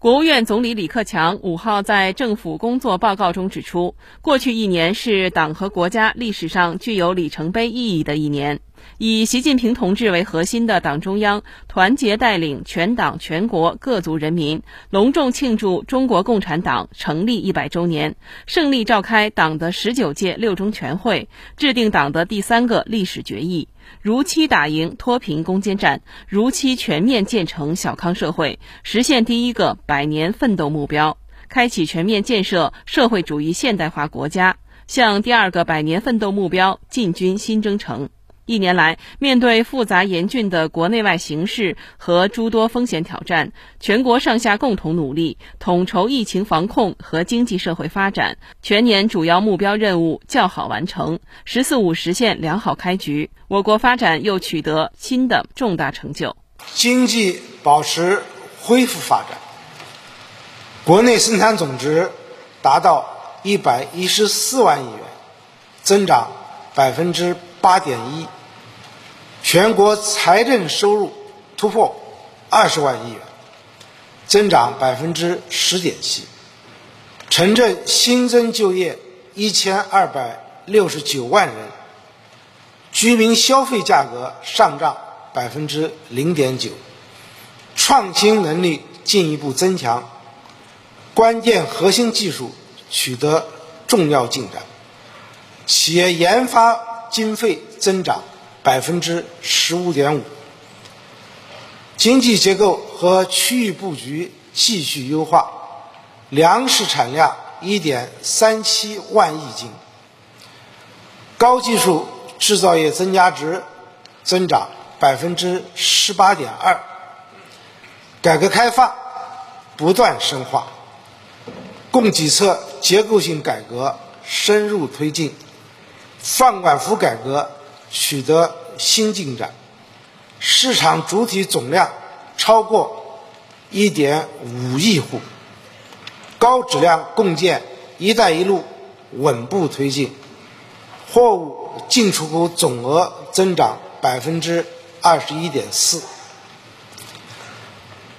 国务院总理李克强五号在政府工作报告中指出，过去一年是党和国家历史上具有里程碑意义的一年。以习近平同志为核心的党中央团结带领全党全国各族人民，隆重庆祝中国共产党成立一百周年，胜利召开党的十九届六中全会，制定党的第三个历史决议，如期打赢脱贫攻坚战，如期全面建成小康社会，实现第一个百年奋斗目标，开启全面建设社会主义现代化国家，向第二个百年奋斗目标进军新征程。一年来，面对复杂严峻的国内外形势和诸多风险挑战，全国上下共同努力，统筹疫情防控和经济社会发展，全年主要目标任务较好完成，“十四五”实现良好开局，我国发展又取得新的重大成就。经济保持恢复发展，国内生产总值达到一百一十四万亿元，增长百分之八点一。全国财政收入突破二十万亿元，增长百分之十点七。城镇新增就业一千二百六十九万人，居民消费价格上涨百分之零点九，创新能力进一步增强，关键核心技术取得重要进展，企业研发经费增长。百分之十五点五，经济结构和区域布局继续优化，粮食产量一点三七万亿斤，高技术制造业增加值增长百分之十八点二，改革开放不断深化，供给侧结构性改革深入推进，放管服改革。取得新进展，市场主体总量超过一点五亿户，高质量共建“一带一路”稳步推进，货物进出口总额增长百分之二十一点四，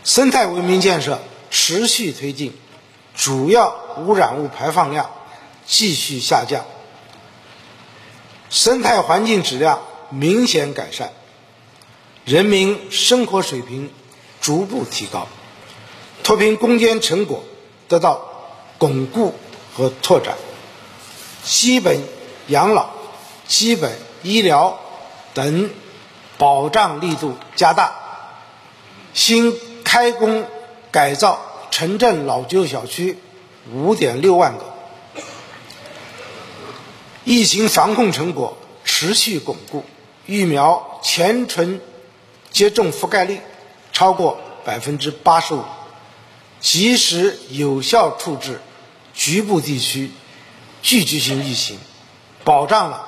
生态文明建设持续推进，主要污染物排放量继续下降。生态环境质量明显改善，人民生活水平逐步提高，脱贫攻坚成果得到巩固和拓展，基本养老、基本医疗等保障力度加大，新开工改造城镇老旧小区五点六万个。疫情防控成果持续巩固，疫苗全程接种覆盖率超过百分之八十五，及时有效处置局部地区聚集性疫情，保障了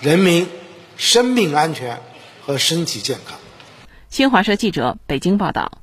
人民生命安全和身体健康。新华社记者北京报道。